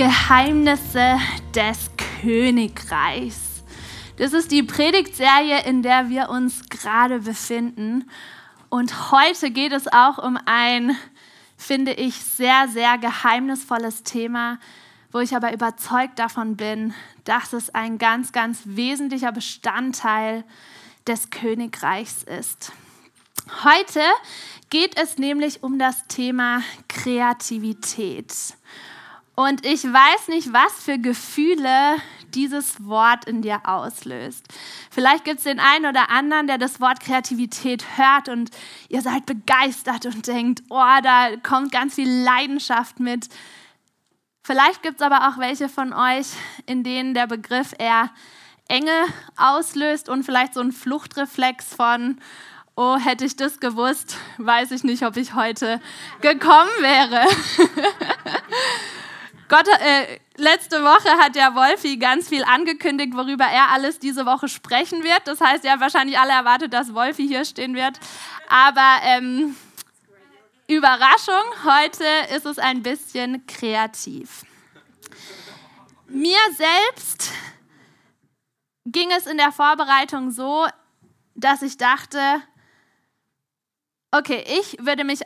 Geheimnisse des Königreichs. Das ist die Predigtserie, in der wir uns gerade befinden. Und heute geht es auch um ein, finde ich, sehr, sehr geheimnisvolles Thema, wo ich aber überzeugt davon bin, dass es ein ganz, ganz wesentlicher Bestandteil des Königreichs ist. Heute geht es nämlich um das Thema Kreativität. Und ich weiß nicht, was für Gefühle dieses Wort in dir auslöst. Vielleicht gibt es den einen oder anderen, der das Wort Kreativität hört und ihr seid begeistert und denkt, oh, da kommt ganz viel Leidenschaft mit. Vielleicht gibt es aber auch welche von euch, in denen der Begriff eher Enge auslöst und vielleicht so ein Fluchtreflex von, oh, hätte ich das gewusst, weiß ich nicht, ob ich heute gekommen wäre. Gott, äh, letzte Woche hat der Wolfi ganz viel angekündigt, worüber er alles diese Woche sprechen wird. Das heißt, er hat wahrscheinlich alle erwartet, dass Wolfi hier stehen wird. Aber ähm, Überraschung, heute ist es ein bisschen kreativ. Mir selbst ging es in der Vorbereitung so, dass ich dachte, okay, ich würde mich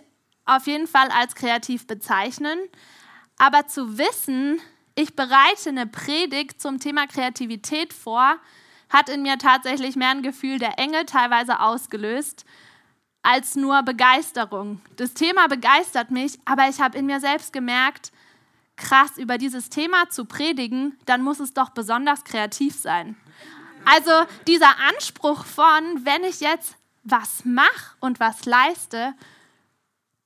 auf jeden Fall als kreativ bezeichnen, aber zu wissen, ich bereite eine Predigt zum Thema Kreativität vor, hat in mir tatsächlich mehr ein Gefühl der Enge teilweise ausgelöst als nur Begeisterung. Das Thema begeistert mich, aber ich habe in mir selbst gemerkt, krass, über dieses Thema zu predigen, dann muss es doch besonders kreativ sein. Also dieser Anspruch von, wenn ich jetzt was mache und was leiste,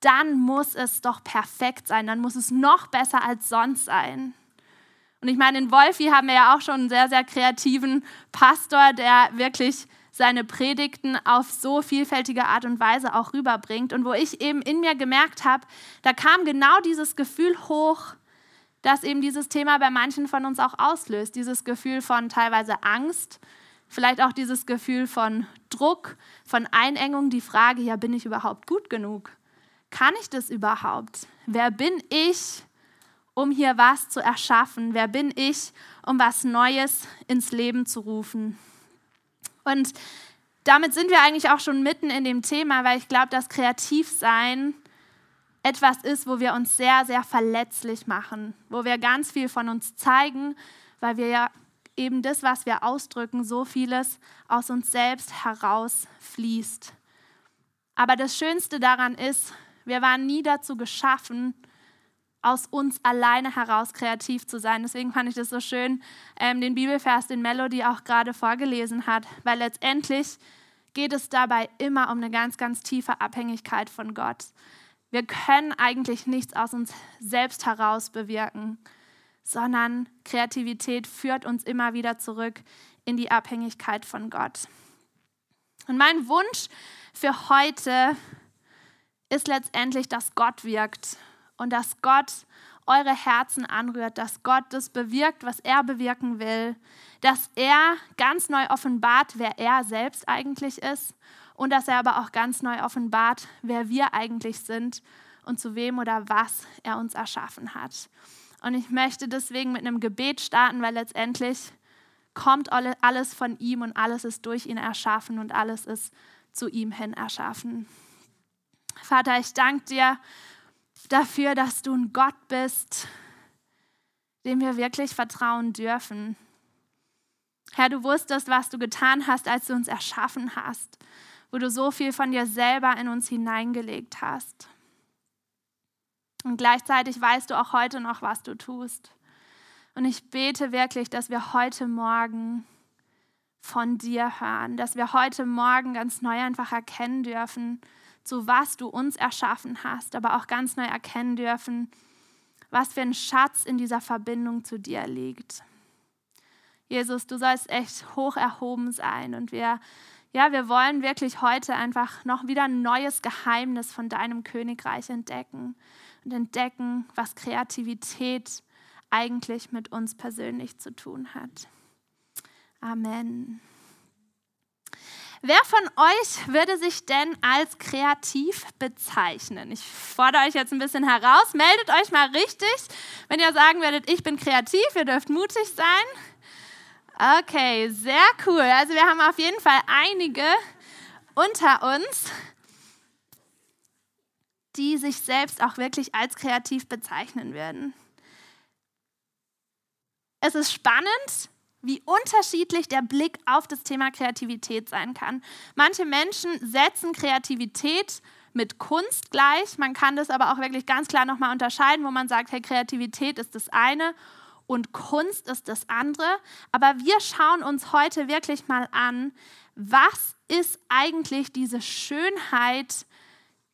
dann muss es doch perfekt sein, dann muss es noch besser als sonst sein. Und ich meine, in Wolfi haben wir ja auch schon einen sehr, sehr kreativen Pastor, der wirklich seine Predigten auf so vielfältige Art und Weise auch rüberbringt. Und wo ich eben in mir gemerkt habe, da kam genau dieses Gefühl hoch, dass eben dieses Thema bei manchen von uns auch auslöst. Dieses Gefühl von teilweise Angst, vielleicht auch dieses Gefühl von Druck, von Einengung, die Frage, ja, bin ich überhaupt gut genug? Kann ich das überhaupt? Wer bin ich, um hier was zu erschaffen? Wer bin ich, um was Neues ins Leben zu rufen? Und damit sind wir eigentlich auch schon mitten in dem Thema, weil ich glaube, dass Kreativsein etwas ist, wo wir uns sehr, sehr verletzlich machen, wo wir ganz viel von uns zeigen, weil wir ja eben das, was wir ausdrücken, so vieles aus uns selbst herausfließt. Aber das Schönste daran ist, wir waren nie dazu geschaffen, aus uns alleine heraus kreativ zu sein. Deswegen fand ich das so schön, ähm, den Bibelvers, den Melody auch gerade vorgelesen hat, weil letztendlich geht es dabei immer um eine ganz, ganz tiefe Abhängigkeit von Gott. Wir können eigentlich nichts aus uns selbst heraus bewirken, sondern Kreativität führt uns immer wieder zurück in die Abhängigkeit von Gott. Und mein Wunsch für heute ist letztendlich, dass Gott wirkt und dass Gott eure Herzen anrührt, dass Gott das bewirkt, was er bewirken will, dass er ganz neu offenbart, wer er selbst eigentlich ist und dass er aber auch ganz neu offenbart, wer wir eigentlich sind und zu wem oder was er uns erschaffen hat. Und ich möchte deswegen mit einem Gebet starten, weil letztendlich kommt alles von ihm und alles ist durch ihn erschaffen und alles ist zu ihm hin erschaffen. Vater, ich danke dir dafür, dass du ein Gott bist, dem wir wirklich vertrauen dürfen. Herr, du wusstest, was du getan hast, als du uns erschaffen hast, wo du so viel von dir selber in uns hineingelegt hast. Und gleichzeitig weißt du auch heute noch, was du tust. Und ich bete wirklich, dass wir heute Morgen von dir hören, dass wir heute Morgen ganz neu einfach erkennen dürfen, zu was du uns erschaffen hast, aber auch ganz neu erkennen dürfen, was für ein Schatz in dieser Verbindung zu dir liegt. Jesus, du sollst echt hoch erhoben sein und wir, ja, wir wollen wirklich heute einfach noch wieder ein neues Geheimnis von deinem Königreich entdecken und entdecken, was Kreativität eigentlich mit uns persönlich zu tun hat. Amen. Wer von euch würde sich denn als kreativ bezeichnen? Ich fordere euch jetzt ein bisschen heraus. Meldet euch mal richtig, wenn ihr sagen werdet, ich bin kreativ, ihr dürft mutig sein. Okay, sehr cool. Also wir haben auf jeden Fall einige unter uns, die sich selbst auch wirklich als kreativ bezeichnen würden. Es ist spannend, wie unterschiedlich der Blick auf das Thema Kreativität sein kann. Manche Menschen setzen Kreativität mit Kunst gleich. Man kann das aber auch wirklich ganz klar nochmal unterscheiden, wo man sagt, hey, Kreativität ist das eine und Kunst ist das andere. Aber wir schauen uns heute wirklich mal an, was ist eigentlich diese Schönheit,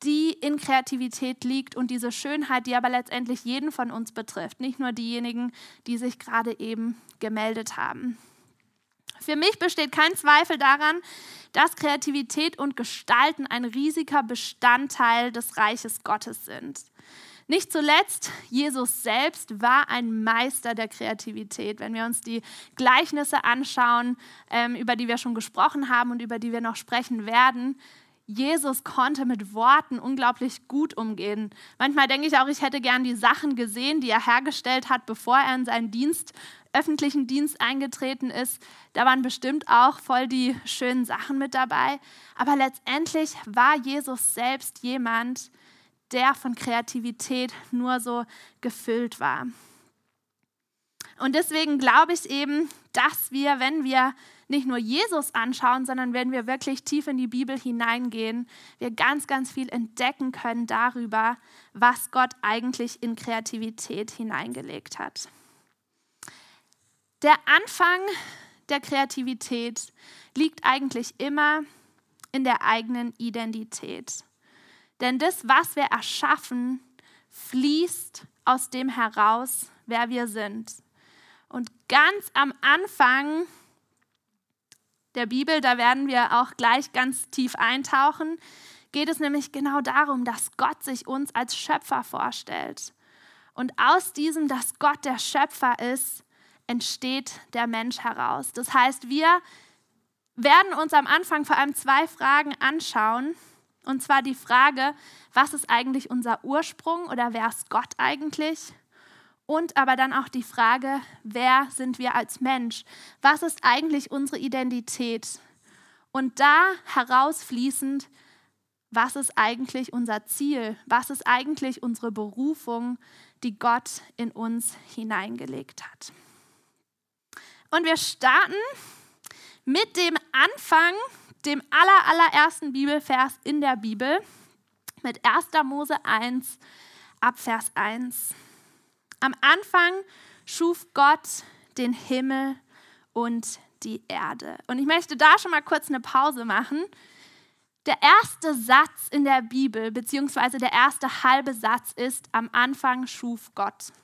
die in Kreativität liegt und diese Schönheit, die aber letztendlich jeden von uns betrifft, nicht nur diejenigen, die sich gerade eben gemeldet haben. Für mich besteht kein Zweifel daran, dass Kreativität und Gestalten ein riesiger Bestandteil des Reiches Gottes sind. Nicht zuletzt, Jesus selbst war ein Meister der Kreativität. Wenn wir uns die Gleichnisse anschauen, ähm, über die wir schon gesprochen haben und über die wir noch sprechen werden, Jesus konnte mit Worten unglaublich gut umgehen. Manchmal denke ich auch, ich hätte gern die Sachen gesehen, die er hergestellt hat, bevor er in seinen Dienst, öffentlichen Dienst eingetreten ist. Da waren bestimmt auch voll die schönen Sachen mit dabei. Aber letztendlich war Jesus selbst jemand, der von Kreativität nur so gefüllt war. Und deswegen glaube ich eben, dass wir, wenn wir nicht nur Jesus anschauen, sondern wenn wir wirklich tief in die Bibel hineingehen, wir ganz, ganz viel entdecken können darüber, was Gott eigentlich in Kreativität hineingelegt hat. Der Anfang der Kreativität liegt eigentlich immer in der eigenen Identität. Denn das, was wir erschaffen, fließt aus dem heraus, wer wir sind. Und ganz am Anfang der Bibel, da werden wir auch gleich ganz tief eintauchen, geht es nämlich genau darum, dass Gott sich uns als Schöpfer vorstellt. Und aus diesem, dass Gott der Schöpfer ist, entsteht der Mensch heraus. Das heißt, wir werden uns am Anfang vor allem zwei Fragen anschauen. Und zwar die Frage, was ist eigentlich unser Ursprung oder wer ist Gott eigentlich? Und aber dann auch die Frage, wer sind wir als Mensch? Was ist eigentlich unsere Identität? Und da herausfließend, was ist eigentlich unser Ziel? Was ist eigentlich unsere Berufung, die Gott in uns hineingelegt hat? Und wir starten mit dem Anfang, dem aller, allerersten Bibelvers in der Bibel, mit 1. Mose 1, ab Vers 1. Am Anfang schuf Gott den Himmel und die Erde. Und ich möchte da schon mal kurz eine Pause machen. Der erste Satz in der Bibel, beziehungsweise der erste halbe Satz ist, am Anfang schuf Gott.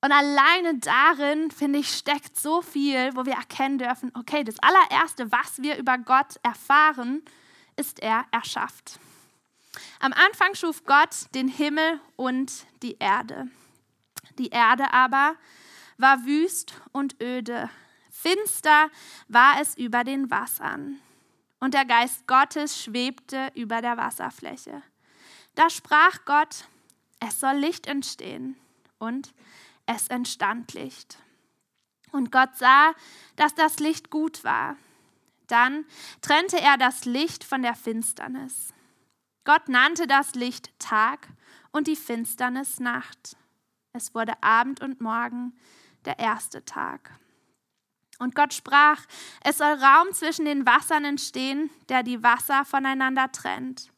Und alleine darin, finde ich, steckt so viel, wo wir erkennen dürfen, okay, das allererste, was wir über Gott erfahren, ist er erschafft. Am Anfang schuf Gott den Himmel und die Erde. Die Erde aber war wüst und öde. Finster war es über den Wassern. Und der Geist Gottes schwebte über der Wasserfläche. Da sprach Gott, es soll Licht entstehen. Und es entstand Licht. Und Gott sah, dass das Licht gut war. Dann trennte er das Licht von der Finsternis. Gott nannte das Licht Tag und die Finsternis Nacht. Es wurde Abend und Morgen, der erste Tag. Und Gott sprach, es soll Raum zwischen den Wassern entstehen, der die Wasser voneinander trennt.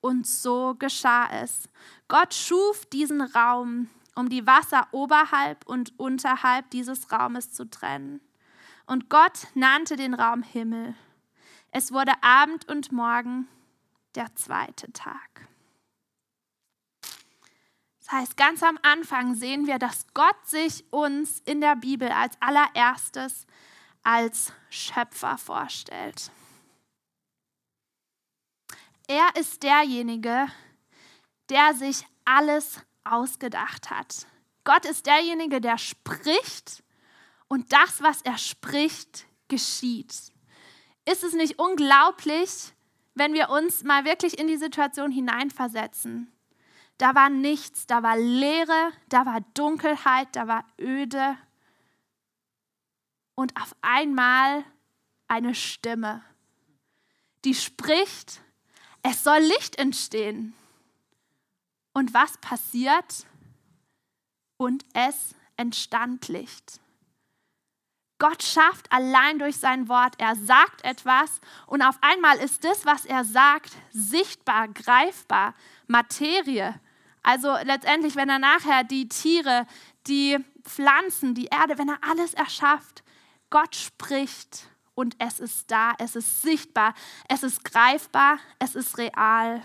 Und so geschah es. Gott schuf diesen Raum, um die Wasser oberhalb und unterhalb dieses Raumes zu trennen. Und Gott nannte den Raum Himmel. Es wurde Abend und Morgen, der zweite Tag. Das heißt, ganz am Anfang sehen wir, dass Gott sich uns in der Bibel als allererstes als Schöpfer vorstellt. Er ist derjenige, der sich alles ausgedacht hat. Gott ist derjenige, der spricht und das, was er spricht, geschieht. ist es nicht unglaublich, wenn wir uns mal wirklich in die Situation hineinversetzen? Da war nichts, da war Leere, da war Dunkelheit, da war Öde. Und auf einmal eine Stimme, die spricht, es soll Licht entstehen. Und was passiert? Und es entstand Licht. Gott schafft allein durch sein Wort. Er sagt etwas und auf einmal ist das, was er sagt, sichtbar, greifbar, Materie. Also letztendlich, wenn er nachher die Tiere, die Pflanzen, die Erde, wenn er alles erschafft, Gott spricht und es ist da, es ist sichtbar, es ist greifbar, es ist real.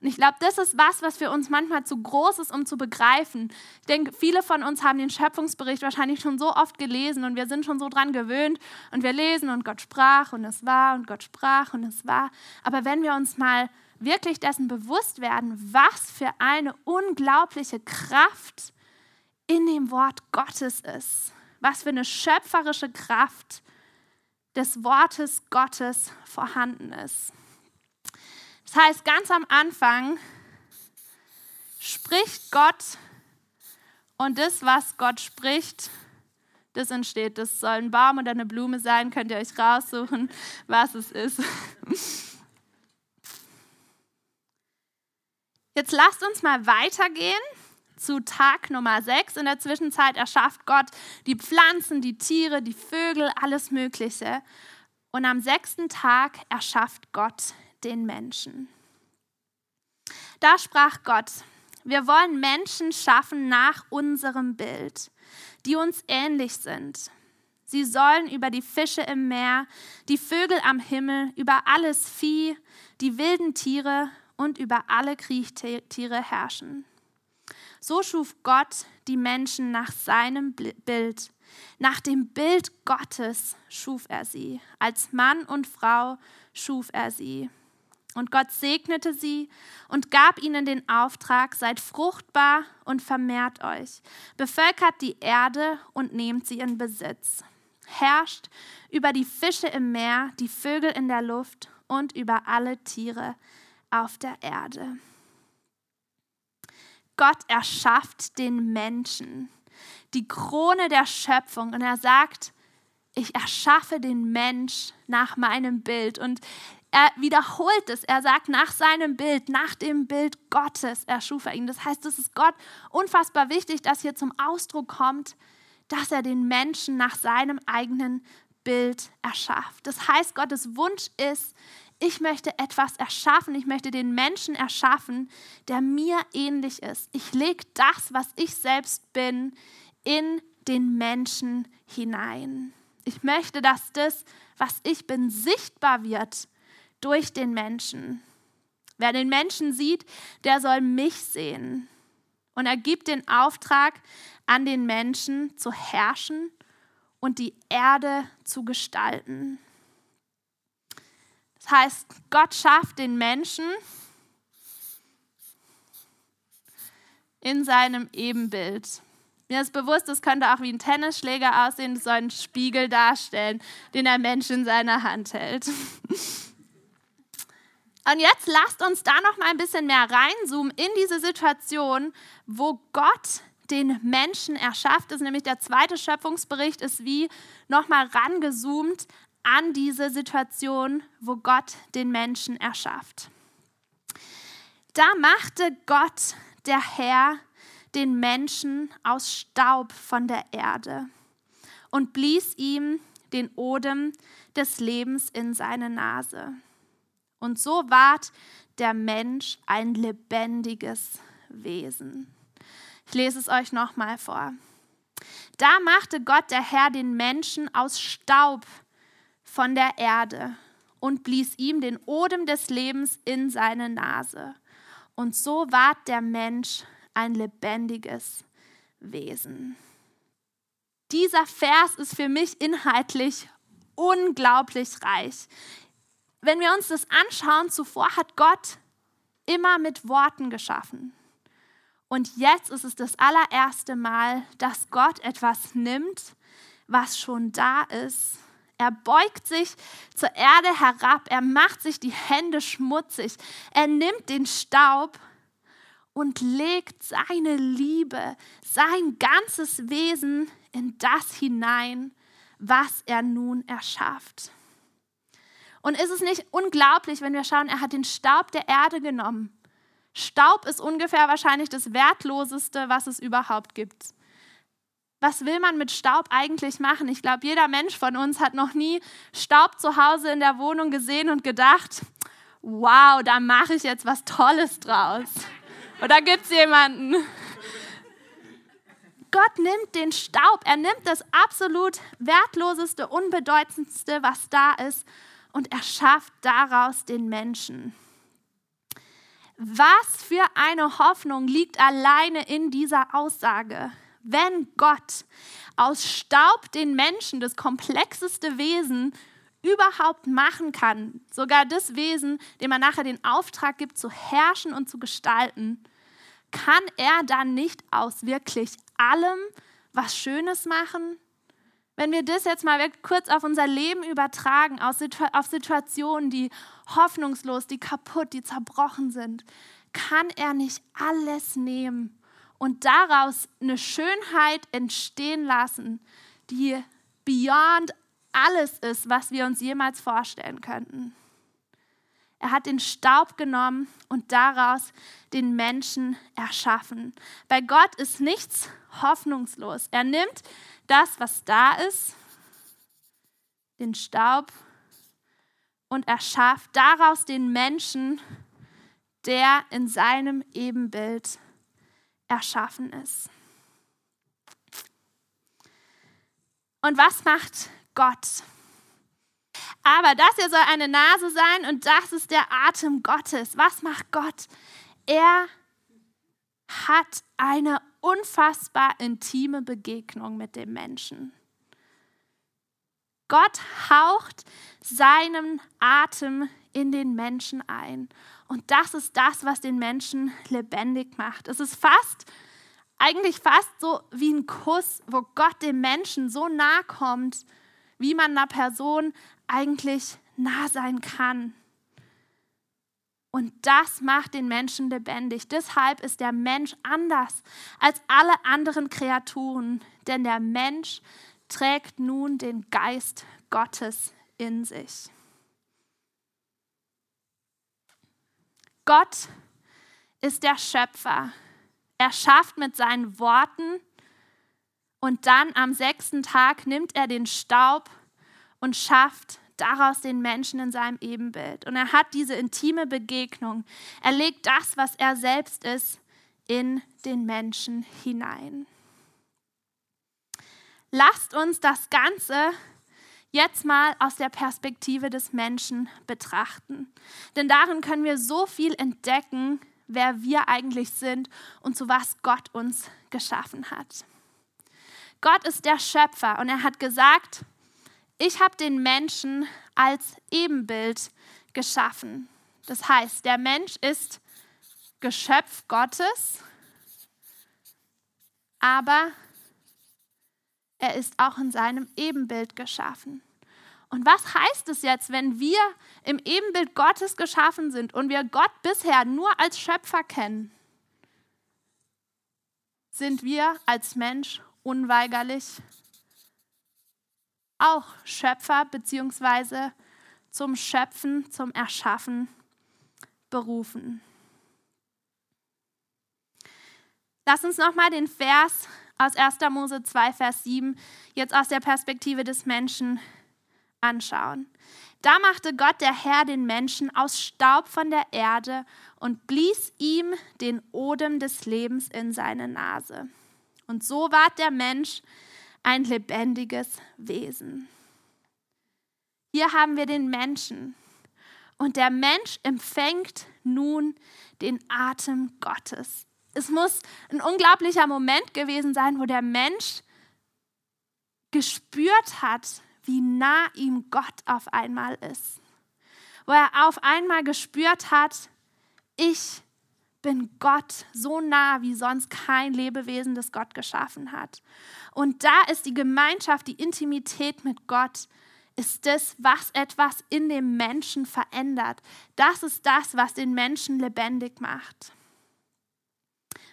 Und ich glaube, das ist was, was für uns manchmal zu groß ist, um zu begreifen. Ich denke, viele von uns haben den Schöpfungsbericht wahrscheinlich schon so oft gelesen und wir sind schon so dran gewöhnt und wir lesen und Gott sprach und es war und Gott sprach und es war. Aber wenn wir uns mal wirklich dessen bewusst werden, was für eine unglaubliche Kraft in dem Wort Gottes ist, was für eine schöpferische Kraft des Wortes Gottes vorhanden ist. Heißt, ganz am Anfang spricht Gott und das, was Gott spricht, das entsteht. Das soll ein Baum oder eine Blume sein, könnt ihr euch raussuchen, was es ist. Jetzt lasst uns mal weitergehen zu Tag Nummer 6. In der Zwischenzeit erschafft Gott die Pflanzen, die Tiere, die Vögel, alles Mögliche. Und am sechsten Tag erschafft Gott den Menschen. Da sprach Gott, wir wollen Menschen schaffen nach unserem Bild, die uns ähnlich sind. Sie sollen über die Fische im Meer, die Vögel am Himmel, über alles Vieh, die wilden Tiere und über alle Kriechtiere herrschen. So schuf Gott die Menschen nach seinem Bild. Nach dem Bild Gottes schuf er sie. Als Mann und Frau schuf er sie. Und Gott segnete sie und gab ihnen den Auftrag, seid fruchtbar und vermehrt euch, bevölkert die Erde und nehmt sie in Besitz, herrscht über die Fische im Meer, die Vögel in der Luft und über alle Tiere auf der Erde. Gott erschafft den Menschen, die Krone der Schöpfung, und er sagt, ich erschaffe den Mensch nach meinem Bild. Und er wiederholt es. Er sagt, nach seinem Bild, nach dem Bild Gottes erschuf er ihn. Das heißt, es ist Gott unfassbar wichtig, dass hier zum Ausdruck kommt, dass er den Menschen nach seinem eigenen Bild erschafft. Das heißt, Gottes Wunsch ist, ich möchte etwas erschaffen, ich möchte den Menschen erschaffen, der mir ähnlich ist. Ich lege das, was ich selbst bin, in den Menschen hinein. Ich möchte, dass das, was ich bin, sichtbar wird durch den Menschen. Wer den Menschen sieht, der soll mich sehen. Und er gibt den Auftrag an den Menschen zu herrschen und die Erde zu gestalten. Das heißt, Gott schafft den Menschen in seinem Ebenbild. Mir ist bewusst, es könnte auch wie ein Tennisschläger aussehen, das soll einen Spiegel darstellen, den der Mensch in seiner Hand hält. Und jetzt lasst uns da noch mal ein bisschen mehr reinzoomen in diese Situation, wo Gott den Menschen erschafft. Ist nämlich der zweite Schöpfungsbericht, ist wie noch mal rangezoomt an diese Situation, wo Gott den Menschen erschafft. Da machte Gott, der Herr, den Menschen aus Staub von der Erde und blies ihm den Odem des Lebens in seine Nase. Und so ward der Mensch ein lebendiges Wesen. Ich lese es euch nochmal vor. Da machte Gott der Herr den Menschen aus Staub von der Erde und blies ihm den Odem des Lebens in seine Nase. Und so ward der Mensch ein lebendiges Wesen. Dieser Vers ist für mich inhaltlich unglaublich reich wenn wir uns das anschauen, zuvor hat Gott immer mit Worten geschaffen. Und jetzt ist es das allererste Mal, dass Gott etwas nimmt, was schon da ist, Er beugt sich zur Erde herab, er macht sich die Hände schmutzig, er nimmt den Staub und legt seine Liebe, sein ganzes Wesen in das hinein, was er nun erschafft. Und ist es nicht unglaublich, wenn wir schauen, er hat den Staub der Erde genommen. Staub ist ungefähr wahrscheinlich das Wertloseste, was es überhaupt gibt. Was will man mit Staub eigentlich machen? Ich glaube, jeder Mensch von uns hat noch nie Staub zu Hause in der Wohnung gesehen und gedacht, wow, da mache ich jetzt was Tolles draus. Oder gibt es jemanden? Gott nimmt den Staub, er nimmt das absolut wertloseste, unbedeutendste, was da ist, und er schafft daraus den Menschen. Was für eine Hoffnung liegt alleine in dieser Aussage? Wenn Gott aus Staub den Menschen, das komplexeste Wesen, überhaupt machen kann, sogar das Wesen, dem man nachher den Auftrag gibt, zu herrschen und zu gestalten, kann er dann nicht aus wirklich allem was Schönes machen? Wenn wir das jetzt mal kurz auf unser Leben übertragen, auf Situationen, die hoffnungslos, die kaputt, die zerbrochen sind, kann er nicht alles nehmen und daraus eine Schönheit entstehen lassen, die beyond alles ist, was wir uns jemals vorstellen könnten. Er hat den Staub genommen und daraus den Menschen erschaffen. Bei Gott ist nichts hoffnungslos. Er nimmt das, was da ist, den Staub, und erschafft daraus den Menschen, der in seinem Ebenbild erschaffen ist. Und was macht Gott? Aber das hier soll eine Nase sein und das ist der Atem Gottes. Was macht Gott? Er hat eine unfassbar intime Begegnung mit dem Menschen. Gott haucht seinen Atem in den Menschen ein. Und das ist das, was den Menschen lebendig macht. Es ist fast, eigentlich fast so wie ein Kuss, wo Gott dem Menschen so nah kommt, wie man einer Person eigentlich nah sein kann. Und das macht den Menschen lebendig. Deshalb ist der Mensch anders als alle anderen Kreaturen, denn der Mensch trägt nun den Geist Gottes in sich. Gott ist der Schöpfer. Er schafft mit seinen Worten und dann am sechsten Tag nimmt er den Staub und schafft daraus den Menschen in seinem Ebenbild. Und er hat diese intime Begegnung. Er legt das, was er selbst ist, in den Menschen hinein. Lasst uns das Ganze jetzt mal aus der Perspektive des Menschen betrachten. Denn darin können wir so viel entdecken, wer wir eigentlich sind und zu was Gott uns geschaffen hat. Gott ist der Schöpfer und er hat gesagt, ich habe den Menschen als Ebenbild geschaffen. Das heißt, der Mensch ist Geschöpf Gottes, aber er ist auch in seinem Ebenbild geschaffen. Und was heißt es jetzt, wenn wir im Ebenbild Gottes geschaffen sind und wir Gott bisher nur als Schöpfer kennen? Sind wir als Mensch unweigerlich auch Schöpfer bzw. zum Schöpfen, zum Erschaffen berufen? Lass uns nochmal den Vers aus 1. Mose 2, Vers 7 jetzt aus der Perspektive des Menschen anschauen. Da machte Gott der Herr den Menschen aus Staub von der Erde und blies ihm den Odem des Lebens in seine Nase. Und so ward der Mensch ein lebendiges Wesen. Hier haben wir den Menschen. Und der Mensch empfängt nun den Atem Gottes es muss ein unglaublicher Moment gewesen sein, wo der Mensch gespürt hat, wie nah ihm Gott auf einmal ist. Wo er auf einmal gespürt hat, ich bin Gott so nah wie sonst kein Lebewesen, das Gott geschaffen hat. Und da ist die Gemeinschaft, die Intimität mit Gott ist das, was etwas in dem Menschen verändert. Das ist das, was den Menschen lebendig macht.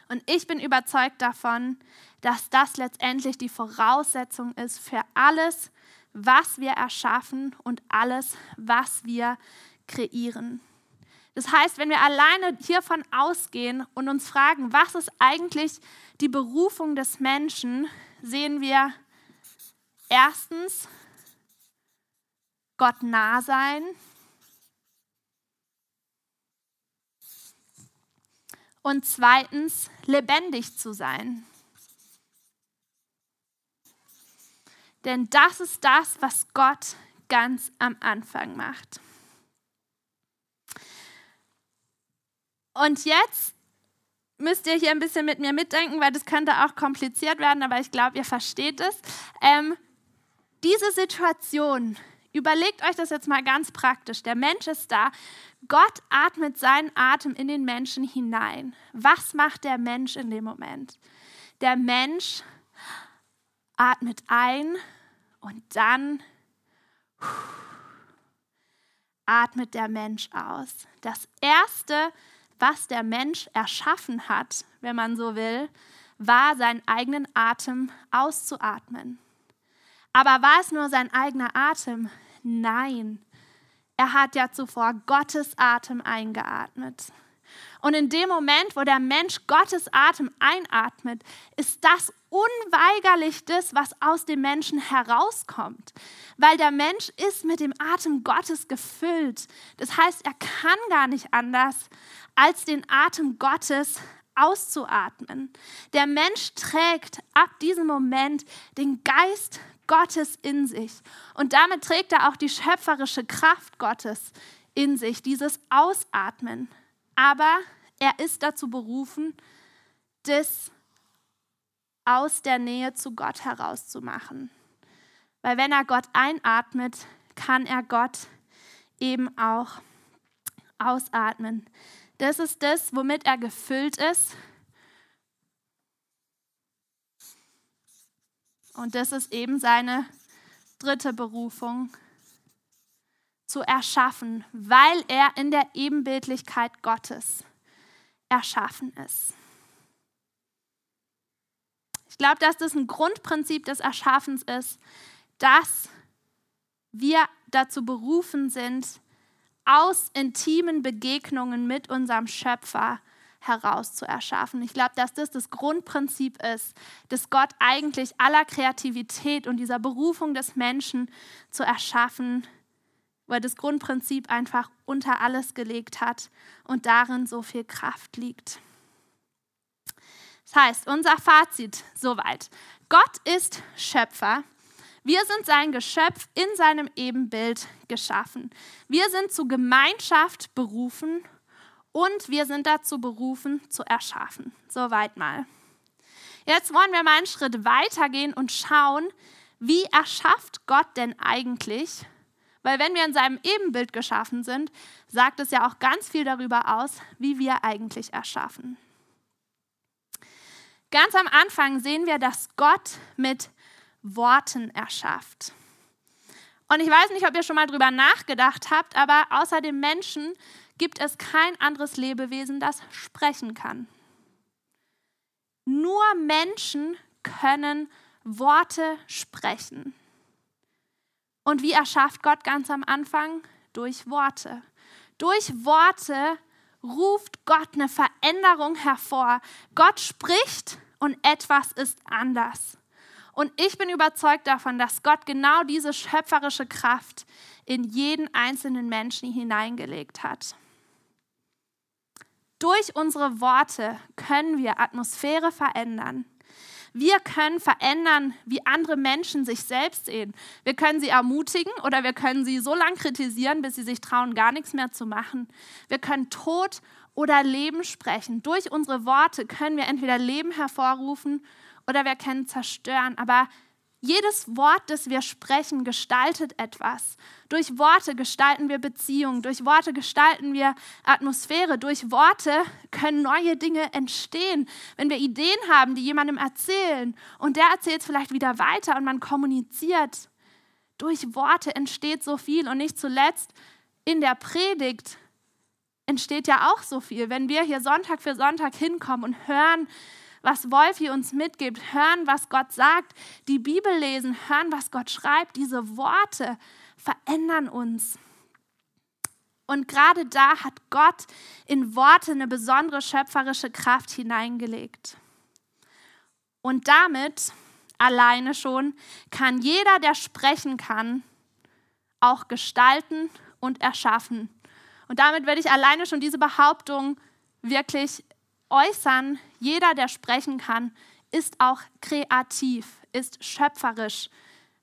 Und ich bin überzeugt davon, dass das letztendlich die Voraussetzung ist für alles, was wir erschaffen und alles, was wir kreieren. Das heißt, wenn wir alleine hiervon ausgehen und uns fragen, was ist eigentlich die Berufung des Menschen, sehen wir erstens Gott nah sein. Und zweitens lebendig zu sein. Denn das ist das, was Gott ganz am Anfang macht. Und jetzt müsst ihr hier ein bisschen mit mir mitdenken, weil das könnte auch kompliziert werden, aber ich glaube, ihr versteht es. Ähm, diese Situation, überlegt euch das jetzt mal ganz praktisch. Der Mensch ist da. Gott atmet seinen Atem in den Menschen hinein. Was macht der Mensch in dem Moment? Der Mensch atmet ein und dann atmet der Mensch aus. Das Erste, was der Mensch erschaffen hat, wenn man so will, war seinen eigenen Atem auszuatmen. Aber war es nur sein eigener Atem? Nein. Er hat ja zuvor Gottes Atem eingeatmet. Und in dem Moment, wo der Mensch Gottes Atem einatmet, ist das unweigerlich das, was aus dem Menschen herauskommt. Weil der Mensch ist mit dem Atem Gottes gefüllt. Das heißt, er kann gar nicht anders, als den Atem Gottes auszuatmen. Der Mensch trägt ab diesem Moment den Geist Gottes in sich. Und damit trägt er auch die schöpferische Kraft Gottes in sich, dieses Ausatmen. Aber er ist dazu berufen, das aus der Nähe zu Gott herauszumachen. Weil wenn er Gott einatmet, kann er Gott eben auch ausatmen. Das ist das, womit er gefüllt ist. Und das ist eben seine dritte Berufung, zu erschaffen, weil er in der Ebenbildlichkeit Gottes erschaffen ist. Ich glaube, dass das ein Grundprinzip des Erschaffens ist, dass wir dazu berufen sind, aus intimen Begegnungen mit unserem Schöpfer heraus zu erschaffen. Ich glaube, dass das das Grundprinzip ist, dass Gott eigentlich aller Kreativität und dieser Berufung des Menschen zu erschaffen, weil das Grundprinzip einfach unter alles gelegt hat und darin so viel Kraft liegt. Das heißt, unser Fazit soweit. Gott ist Schöpfer wir sind sein Geschöpf in seinem Ebenbild geschaffen. Wir sind zu Gemeinschaft berufen und wir sind dazu berufen zu erschaffen. Soweit mal. Jetzt wollen wir mal einen Schritt weitergehen und schauen, wie erschafft Gott denn eigentlich? Weil wenn wir in seinem Ebenbild geschaffen sind, sagt es ja auch ganz viel darüber aus, wie wir eigentlich erschaffen. Ganz am Anfang sehen wir, dass Gott mit Worten erschafft. Und ich weiß nicht, ob ihr schon mal drüber nachgedacht habt, aber außer dem Menschen gibt es kein anderes Lebewesen, das sprechen kann. Nur Menschen können Worte sprechen. Und wie erschafft Gott ganz am Anfang? Durch Worte. Durch Worte ruft Gott eine Veränderung hervor. Gott spricht und etwas ist anders. Und ich bin überzeugt davon, dass Gott genau diese schöpferische Kraft in jeden einzelnen Menschen hineingelegt hat. Durch unsere Worte können wir Atmosphäre verändern. Wir können verändern, wie andere Menschen sich selbst sehen. Wir können sie ermutigen oder wir können sie so lange kritisieren, bis sie sich trauen, gar nichts mehr zu machen. Wir können Tod oder Leben sprechen. Durch unsere Worte können wir entweder Leben hervorrufen oder wir können zerstören. Aber jedes Wort, das wir sprechen, gestaltet etwas. Durch Worte gestalten wir Beziehungen, durch Worte gestalten wir Atmosphäre, durch Worte können neue Dinge entstehen. Wenn wir Ideen haben, die jemandem erzählen und der erzählt es vielleicht wieder weiter und man kommuniziert. durch Worte entsteht so viel und nicht zuletzt in der Predigt entsteht ja auch so viel. Wenn wir hier Sonntag für Sonntag hinkommen und hören, was Wolfi uns mitgibt, hören, was Gott sagt, die Bibel lesen, hören, was Gott schreibt, diese Worte verändern uns. Und gerade da hat Gott in Worte eine besondere schöpferische Kraft hineingelegt. Und damit alleine schon kann jeder, der sprechen kann, auch gestalten und erschaffen. Und damit werde ich alleine schon diese Behauptung wirklich äußern. Jeder, der sprechen kann, ist auch kreativ, ist schöpferisch,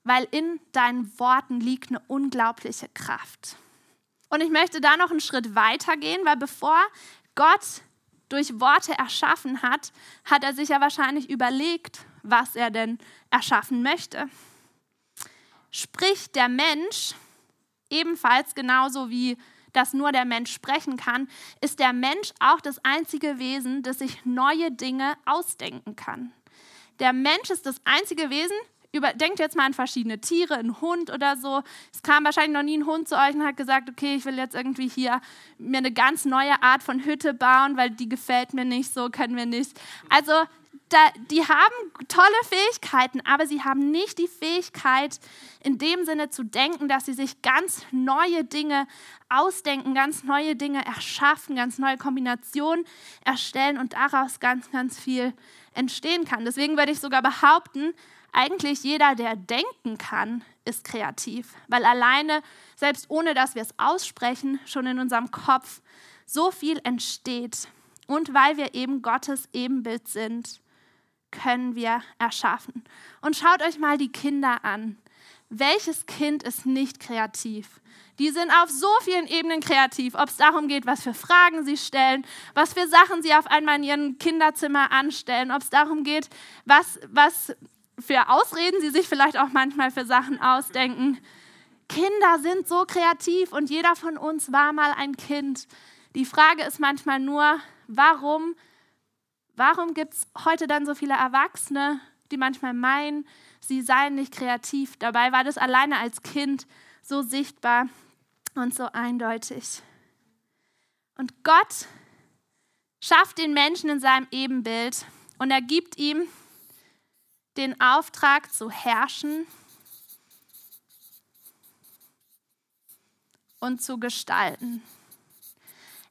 weil in deinen Worten liegt eine unglaubliche Kraft. Und ich möchte da noch einen Schritt weiter gehen, weil bevor Gott durch Worte erschaffen hat, hat er sich ja wahrscheinlich überlegt, was er denn erschaffen möchte. Spricht der Mensch ebenfalls genauso wie dass nur der Mensch sprechen kann, ist der Mensch auch das einzige Wesen, das sich neue Dinge ausdenken kann. Der Mensch ist das einzige Wesen, über, denkt jetzt mal an verschiedene Tiere, einen Hund oder so. Es kam wahrscheinlich noch nie ein Hund zu euch und hat gesagt, okay, ich will jetzt irgendwie hier mir eine ganz neue Art von Hütte bauen, weil die gefällt mir nicht, so können wir nicht. Also da, die haben tolle Fähigkeiten, aber sie haben nicht die Fähigkeit, in dem Sinne zu denken, dass sie sich ganz neue Dinge ausdenken, ganz neue Dinge erschaffen, ganz neue Kombinationen erstellen und daraus ganz, ganz viel entstehen kann. Deswegen würde ich sogar behaupten, eigentlich jeder, der denken kann, ist kreativ, weil alleine, selbst ohne dass wir es aussprechen, schon in unserem Kopf so viel entsteht. Und weil wir eben Gottes Ebenbild sind, können wir erschaffen. Und schaut euch mal die Kinder an. Welches Kind ist nicht kreativ? Die sind auf so vielen Ebenen kreativ, ob es darum geht, was für Fragen sie stellen, was für Sachen sie auf einmal in ihrem Kinderzimmer anstellen, ob es darum geht, was, was für Ausreden sie sich vielleicht auch manchmal für Sachen ausdenken. Kinder sind so kreativ und jeder von uns war mal ein Kind. Die Frage ist manchmal nur, warum, warum gibt es heute dann so viele Erwachsene, die manchmal meinen, sie seien nicht kreativ. Dabei war das alleine als Kind so sichtbar und so eindeutig. Und Gott schafft den Menschen in seinem Ebenbild und er gibt ihm den Auftrag zu herrschen und zu gestalten.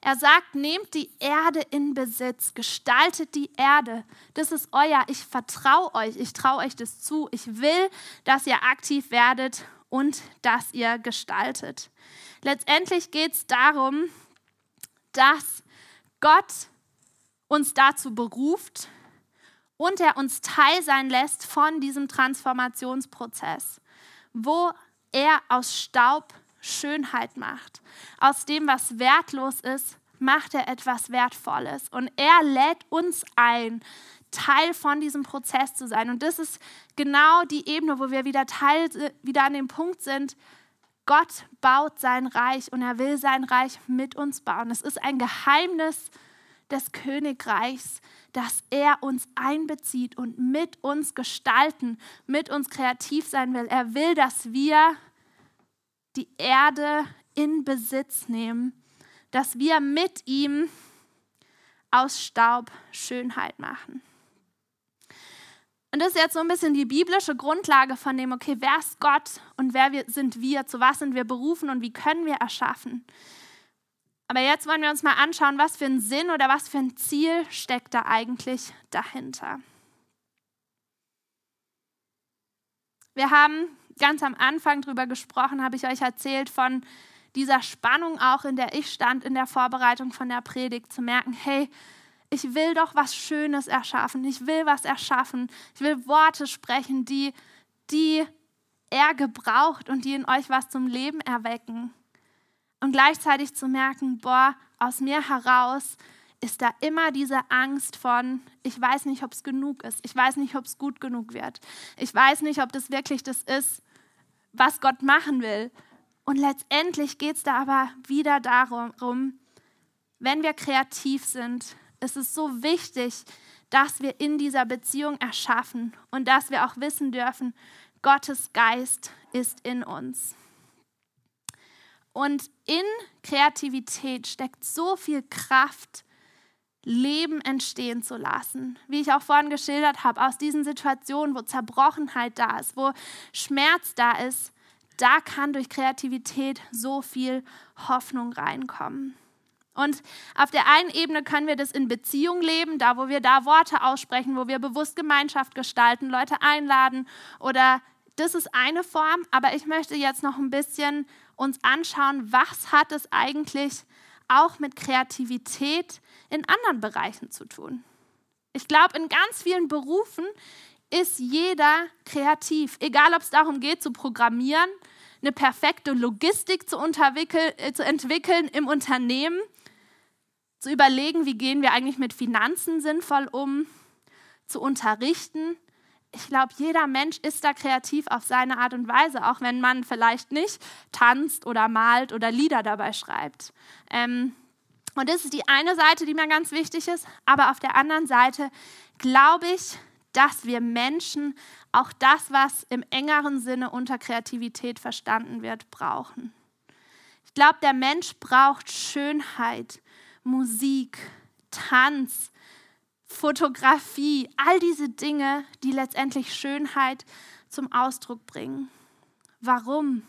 Er sagt, nehmt die Erde in Besitz, gestaltet die Erde. Das ist euer. Ich vertraue euch, ich traue euch das zu. Ich will, dass ihr aktiv werdet und dass ihr gestaltet. Letztendlich geht es darum, dass Gott uns dazu beruft, und er uns teil sein lässt von diesem Transformationsprozess, wo er aus Staub Schönheit macht. Aus dem, was wertlos ist, macht er etwas Wertvolles. Und er lädt uns ein, Teil von diesem Prozess zu sein. Und das ist genau die Ebene, wo wir wieder Teil, wieder an dem Punkt sind, Gott baut sein Reich und er will sein Reich mit uns bauen. Es ist ein Geheimnis des Königreichs, dass er uns einbezieht und mit uns gestalten, mit uns kreativ sein will. Er will, dass wir die Erde in Besitz nehmen, dass wir mit ihm aus Staub Schönheit machen. Und das ist jetzt so ein bisschen die biblische Grundlage von dem, okay, wer ist Gott und wer sind wir, zu was sind wir berufen und wie können wir erschaffen. Aber jetzt wollen wir uns mal anschauen, was für ein Sinn oder was für ein Ziel steckt da eigentlich dahinter. Wir haben ganz am Anfang darüber gesprochen, habe ich euch erzählt von dieser Spannung auch, in der ich stand in der Vorbereitung von der Predigt, zu merken, hey, ich will doch was Schönes erschaffen, ich will was erschaffen, ich will Worte sprechen, die, die er gebraucht und die in euch was zum Leben erwecken. Und gleichzeitig zu merken, boah, aus mir heraus ist da immer diese Angst von, ich weiß nicht, ob es genug ist, ich weiß nicht, ob es gut genug wird, ich weiß nicht, ob das wirklich das ist, was Gott machen will. Und letztendlich geht es da aber wieder darum, wenn wir kreativ sind, ist es so wichtig, dass wir in dieser Beziehung erschaffen und dass wir auch wissen dürfen, Gottes Geist ist in uns. Und in Kreativität steckt so viel Kraft, Leben entstehen zu lassen. Wie ich auch vorhin geschildert habe, aus diesen Situationen, wo Zerbrochenheit da ist, wo Schmerz da ist, da kann durch Kreativität so viel Hoffnung reinkommen. Und auf der einen Ebene können wir das in Beziehung leben, da wo wir da Worte aussprechen, wo wir bewusst Gemeinschaft gestalten, Leute einladen oder das ist eine Form, aber ich möchte jetzt noch ein bisschen uns anschauen, was hat es eigentlich auch mit Kreativität in anderen Bereichen zu tun. Ich glaube, in ganz vielen Berufen ist jeder kreativ, egal ob es darum geht zu programmieren, eine perfekte Logistik zu, äh, zu entwickeln im Unternehmen, zu überlegen, wie gehen wir eigentlich mit Finanzen sinnvoll um, zu unterrichten. Ich glaube, jeder Mensch ist da kreativ auf seine Art und Weise, auch wenn man vielleicht nicht tanzt oder malt oder Lieder dabei schreibt. Ähm, und das ist die eine Seite, die mir ganz wichtig ist. Aber auf der anderen Seite glaube ich, dass wir Menschen auch das, was im engeren Sinne unter Kreativität verstanden wird, brauchen. Ich glaube, der Mensch braucht Schönheit, Musik, Tanz, Fotografie, all diese Dinge, die letztendlich Schönheit zum Ausdruck bringen. Warum?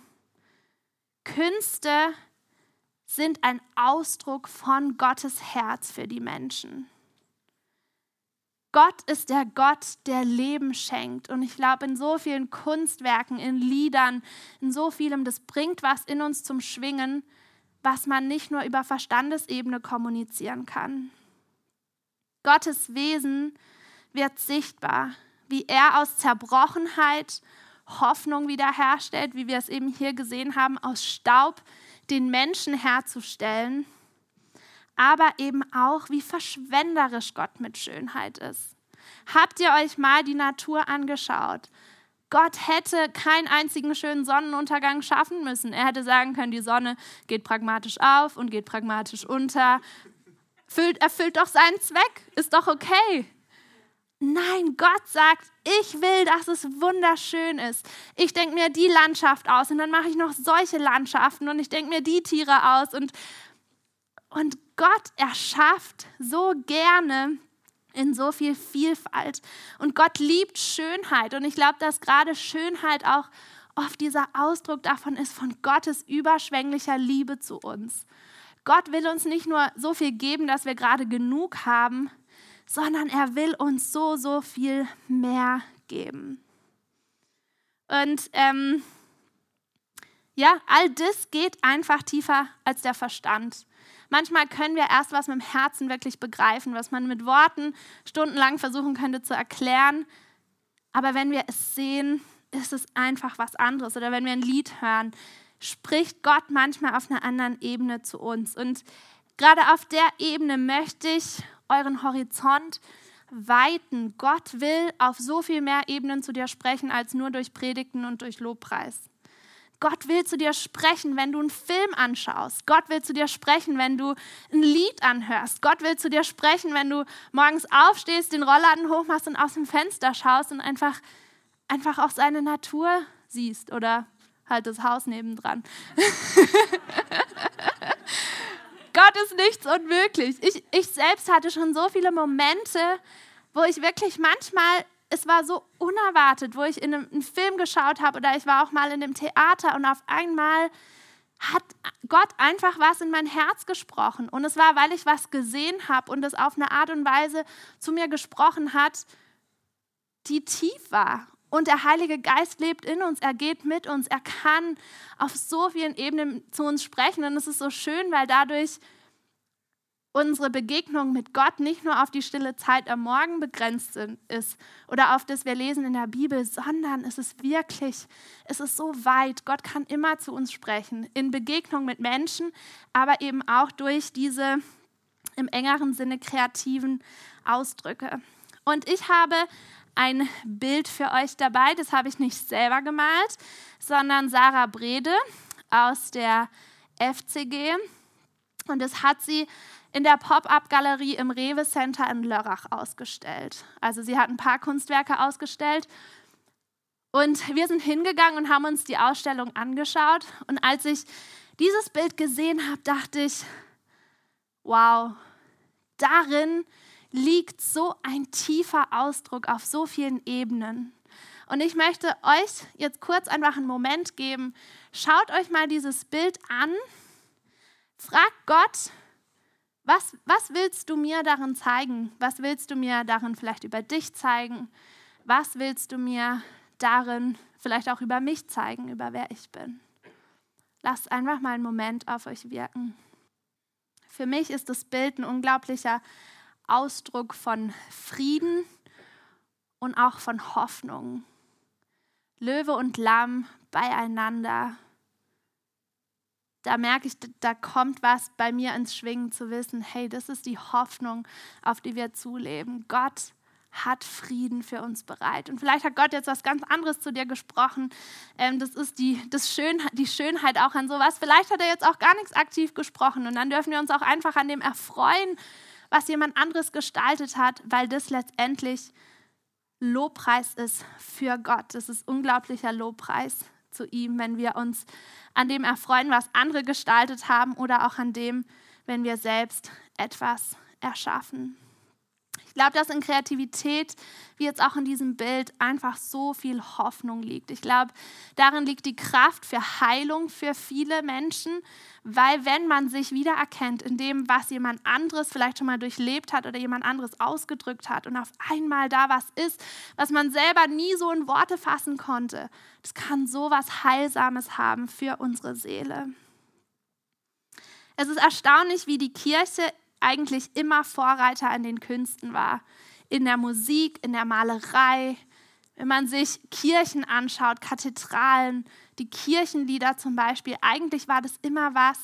Künste sind ein Ausdruck von Gottes Herz für die Menschen. Gott ist der Gott, der Leben schenkt. Und ich glaube, in so vielen Kunstwerken, in Liedern, in so vielem, das bringt was in uns zum Schwingen, was man nicht nur über Verstandesebene kommunizieren kann. Gottes Wesen wird sichtbar, wie er aus Zerbrochenheit Hoffnung wiederherstellt, wie wir es eben hier gesehen haben, aus Staub den Menschen herzustellen, aber eben auch, wie verschwenderisch Gott mit Schönheit ist. Habt ihr euch mal die Natur angeschaut? Gott hätte keinen einzigen schönen Sonnenuntergang schaffen müssen. Er hätte sagen können, die Sonne geht pragmatisch auf und geht pragmatisch unter. Füllt, erfüllt doch seinen Zweck, ist doch okay. Nein, Gott sagt, ich will, dass es wunderschön ist. Ich denke mir die Landschaft aus und dann mache ich noch solche Landschaften und ich denke mir die Tiere aus und, und Gott erschafft so gerne in so viel Vielfalt. Und Gott liebt Schönheit. Und ich glaube, dass gerade Schönheit auch oft dieser Ausdruck davon ist, von Gottes überschwänglicher Liebe zu uns. Gott will uns nicht nur so viel geben, dass wir gerade genug haben, sondern er will uns so, so viel mehr geben. Und ähm, ja, all das geht einfach tiefer als der Verstand. Manchmal können wir erst was mit dem Herzen wirklich begreifen, was man mit Worten stundenlang versuchen könnte zu erklären. Aber wenn wir es sehen, ist es einfach was anderes. Oder wenn wir ein Lied hören, spricht Gott manchmal auf einer anderen Ebene zu uns. Und gerade auf der Ebene möchte ich euren Horizont weiten. Gott will auf so viel mehr Ebenen zu dir sprechen als nur durch Predigten und durch Lobpreis. Gott will zu dir sprechen, wenn du einen Film anschaust. Gott will zu dir sprechen, wenn du ein Lied anhörst. Gott will zu dir sprechen, wenn du morgens aufstehst, den Rollladen hochmachst und aus dem Fenster schaust und einfach, einfach auch seine Natur siehst oder halt das Haus nebendran. Gott ist nichts unmöglich. Ich, ich selbst hatte schon so viele Momente, wo ich wirklich manchmal es war so unerwartet, wo ich in einem, einen Film geschaut habe oder ich war auch mal in dem Theater und auf einmal hat Gott einfach was in mein Herz gesprochen. Und es war, weil ich was gesehen habe und es auf eine Art und Weise zu mir gesprochen hat, die tief war. Und der Heilige Geist lebt in uns, er geht mit uns, er kann auf so vielen Ebenen zu uns sprechen. Und es ist so schön, weil dadurch unsere Begegnung mit Gott nicht nur auf die stille Zeit am Morgen begrenzt ist oder auf das wir lesen in der Bibel, sondern es ist wirklich, es ist so weit. Gott kann immer zu uns sprechen, in Begegnung mit Menschen, aber eben auch durch diese im engeren Sinne kreativen Ausdrücke. Und ich habe ein Bild für euch dabei, das habe ich nicht selber gemalt, sondern Sarah Brede aus der FCG. Und das hat sie in der Pop-up-Galerie im Rewe Center in Lörrach ausgestellt. Also sie hat ein paar Kunstwerke ausgestellt. Und wir sind hingegangen und haben uns die Ausstellung angeschaut. Und als ich dieses Bild gesehen habe, dachte ich, wow, darin liegt so ein tiefer Ausdruck auf so vielen Ebenen. Und ich möchte euch jetzt kurz einfach einen Moment geben. Schaut euch mal dieses Bild an. Fragt Gott, was, was willst du mir darin zeigen? Was willst du mir darin vielleicht über dich zeigen? Was willst du mir darin vielleicht auch über mich zeigen, über wer ich bin? Lasst einfach mal einen Moment auf euch wirken. Für mich ist das Bild ein unglaublicher Ausdruck von Frieden und auch von Hoffnung. Löwe und Lamm beieinander. Da merke ich, da kommt was bei mir ins Schwingen zu wissen, hey, das ist die Hoffnung, auf die wir zuleben. Gott hat Frieden für uns bereit. Und vielleicht hat Gott jetzt was ganz anderes zu dir gesprochen. Ähm, das ist die, das Schön, die Schönheit auch an sowas. Vielleicht hat er jetzt auch gar nichts aktiv gesprochen. Und dann dürfen wir uns auch einfach an dem erfreuen, was jemand anderes gestaltet hat, weil das letztendlich Lobpreis ist für Gott. Das ist unglaublicher Lobpreis zu ihm, wenn wir uns an dem erfreuen, was andere gestaltet haben oder auch an dem, wenn wir selbst etwas erschaffen. Ich glaube, dass in Kreativität, wie jetzt auch in diesem Bild, einfach so viel Hoffnung liegt. Ich glaube, darin liegt die Kraft für Heilung für viele Menschen, weil wenn man sich wiedererkennt in dem, was jemand anderes vielleicht schon mal durchlebt hat oder jemand anderes ausgedrückt hat und auf einmal da was ist, was man selber nie so in Worte fassen konnte, das kann so was Heilsames haben für unsere Seele. Es ist erstaunlich, wie die Kirche eigentlich immer Vorreiter in den Künsten war. In der Musik, in der Malerei. Wenn man sich Kirchen anschaut, Kathedralen, die Kirchenlieder zum Beispiel, eigentlich war das immer was,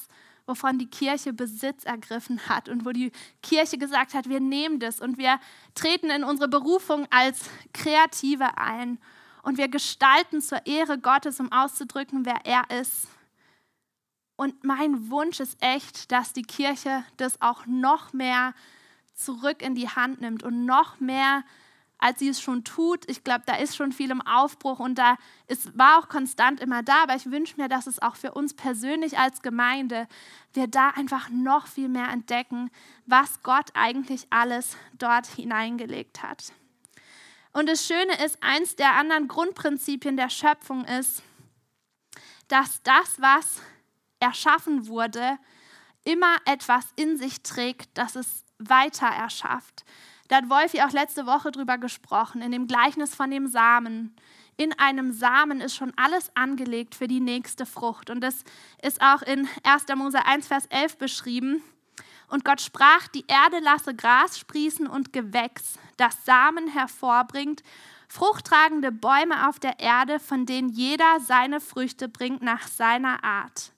wovon die Kirche Besitz ergriffen hat und wo die Kirche gesagt hat, wir nehmen das und wir treten in unsere Berufung als Kreative ein und wir gestalten zur Ehre Gottes, um auszudrücken, wer er ist. Und mein Wunsch ist echt, dass die Kirche das auch noch mehr zurück in die Hand nimmt und noch mehr, als sie es schon tut. Ich glaube, da ist schon viel im Aufbruch und da ist, war auch konstant immer da, aber ich wünsche mir, dass es auch für uns persönlich als Gemeinde, wir da einfach noch viel mehr entdecken, was Gott eigentlich alles dort hineingelegt hat. Und das Schöne ist, eins der anderen Grundprinzipien der Schöpfung ist, dass das, was erschaffen wurde, immer etwas in sich trägt, das es weiter erschafft. Da hat Wolfi auch letzte Woche drüber gesprochen, in dem Gleichnis von dem Samen. In einem Samen ist schon alles angelegt für die nächste Frucht. Und das ist auch in 1. Mose 1, Vers 11 beschrieben. Und Gott sprach, die Erde lasse Gras sprießen und Gewächs, das Samen hervorbringt, fruchttragende Bäume auf der Erde, von denen jeder seine Früchte bringt nach seiner Art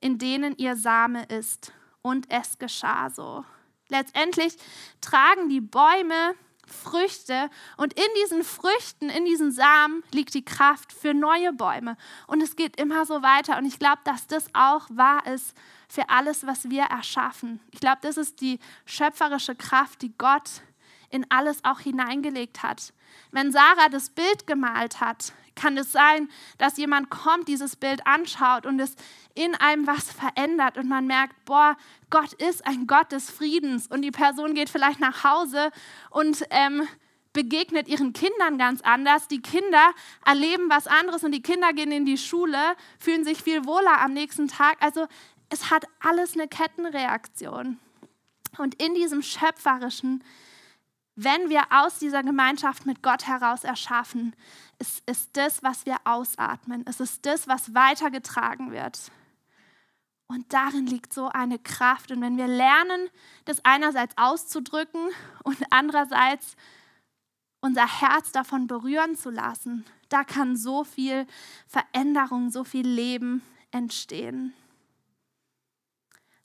in denen ihr Same ist. Und es geschah so. Letztendlich tragen die Bäume Früchte und in diesen Früchten, in diesen Samen liegt die Kraft für neue Bäume. Und es geht immer so weiter. Und ich glaube, dass das auch wahr ist für alles, was wir erschaffen. Ich glaube, das ist die schöpferische Kraft, die Gott in alles auch hineingelegt hat. Wenn Sarah das Bild gemalt hat, kann es sein, dass jemand kommt, dieses Bild anschaut und es in einem was verändert und man merkt, boah, Gott ist ein Gott des Friedens und die Person geht vielleicht nach Hause und ähm, begegnet ihren Kindern ganz anders. Die Kinder erleben was anderes und die Kinder gehen in die Schule, fühlen sich viel wohler am nächsten Tag. Also es hat alles eine Kettenreaktion. Und in diesem schöpferischen wenn wir aus dieser Gemeinschaft mit Gott heraus erschaffen, ist, ist das, was wir ausatmen. Es ist das, was weitergetragen wird. Und darin liegt so eine Kraft. Und wenn wir lernen, das einerseits auszudrücken und andererseits unser Herz davon berühren zu lassen, da kann so viel Veränderung, so viel Leben entstehen.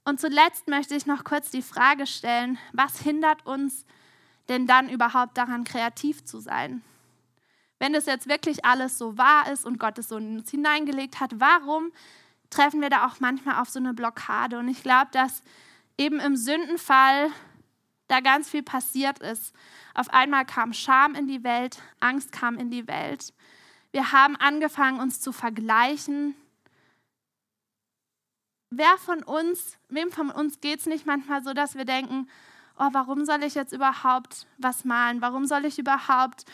Und zuletzt möchte ich noch kurz die Frage stellen, was hindert uns denn dann überhaupt daran kreativ zu sein? Wenn das jetzt wirklich alles so wahr ist und Gott es so in uns hineingelegt hat, warum treffen wir da auch manchmal auf so eine Blockade? Und ich glaube, dass eben im Sündenfall da ganz viel passiert ist. Auf einmal kam Scham in die Welt, Angst kam in die Welt. Wir haben angefangen, uns zu vergleichen. Wer von uns, wem von uns geht es nicht manchmal so, dass wir denken, oh, warum soll ich jetzt überhaupt was malen? Warum soll ich überhaupt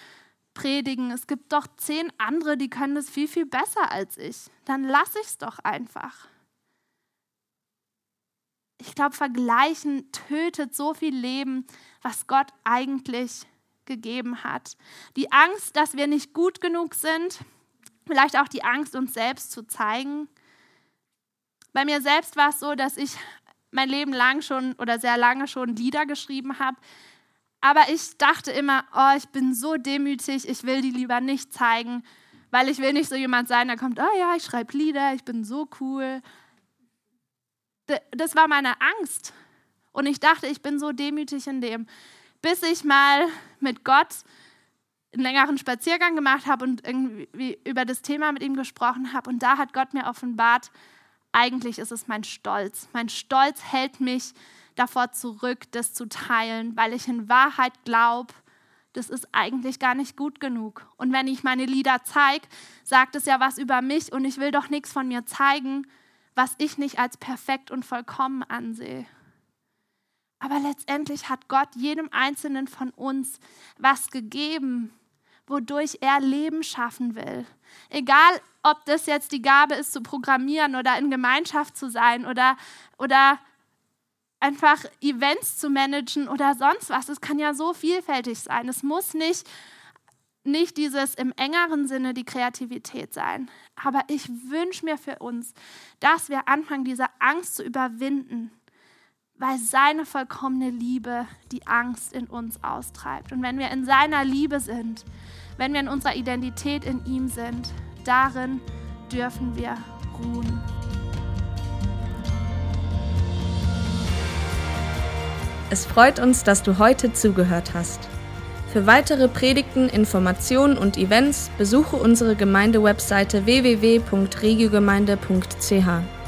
predigen? Es gibt doch zehn andere, die können das viel, viel besser als ich. Dann lasse ich es doch einfach. Ich glaube, Vergleichen tötet so viel Leben, was Gott eigentlich gegeben hat. Die Angst, dass wir nicht gut genug sind, vielleicht auch die Angst, uns selbst zu zeigen. Bei mir selbst war es so, dass ich mein Leben lang schon oder sehr lange schon Lieder geschrieben habe. Aber ich dachte immer, oh, ich bin so demütig, ich will die lieber nicht zeigen, weil ich will nicht so jemand sein, der kommt, oh ja, ich schreibe Lieder, ich bin so cool. Das war meine Angst. Und ich dachte, ich bin so demütig in dem, bis ich mal mit Gott einen längeren Spaziergang gemacht habe und irgendwie über das Thema mit ihm gesprochen habe. Und da hat Gott mir offenbart, eigentlich ist es mein Stolz. Mein Stolz hält mich davor zurück, das zu teilen, weil ich in Wahrheit glaube, das ist eigentlich gar nicht gut genug. Und wenn ich meine Lieder zeige, sagt es ja was über mich und ich will doch nichts von mir zeigen, was ich nicht als perfekt und vollkommen ansehe. Aber letztendlich hat Gott jedem Einzelnen von uns was gegeben, wodurch er Leben schaffen will. Egal, ob das jetzt die Gabe ist, zu programmieren oder in Gemeinschaft zu sein oder, oder einfach Events zu managen oder sonst was. Es kann ja so vielfältig sein. Es muss nicht, nicht dieses im engeren Sinne die Kreativität sein. Aber ich wünsche mir für uns, dass wir anfangen, diese Angst zu überwinden, weil seine vollkommene Liebe die Angst in uns austreibt. Und wenn wir in seiner Liebe sind, wenn wir in unserer Identität in ihm sind, darin dürfen wir ruhen. Es freut uns, dass du heute zugehört hast. Für weitere Predigten, Informationen und Events besuche unsere Gemeindewebseite www.regiogemeinde.ch.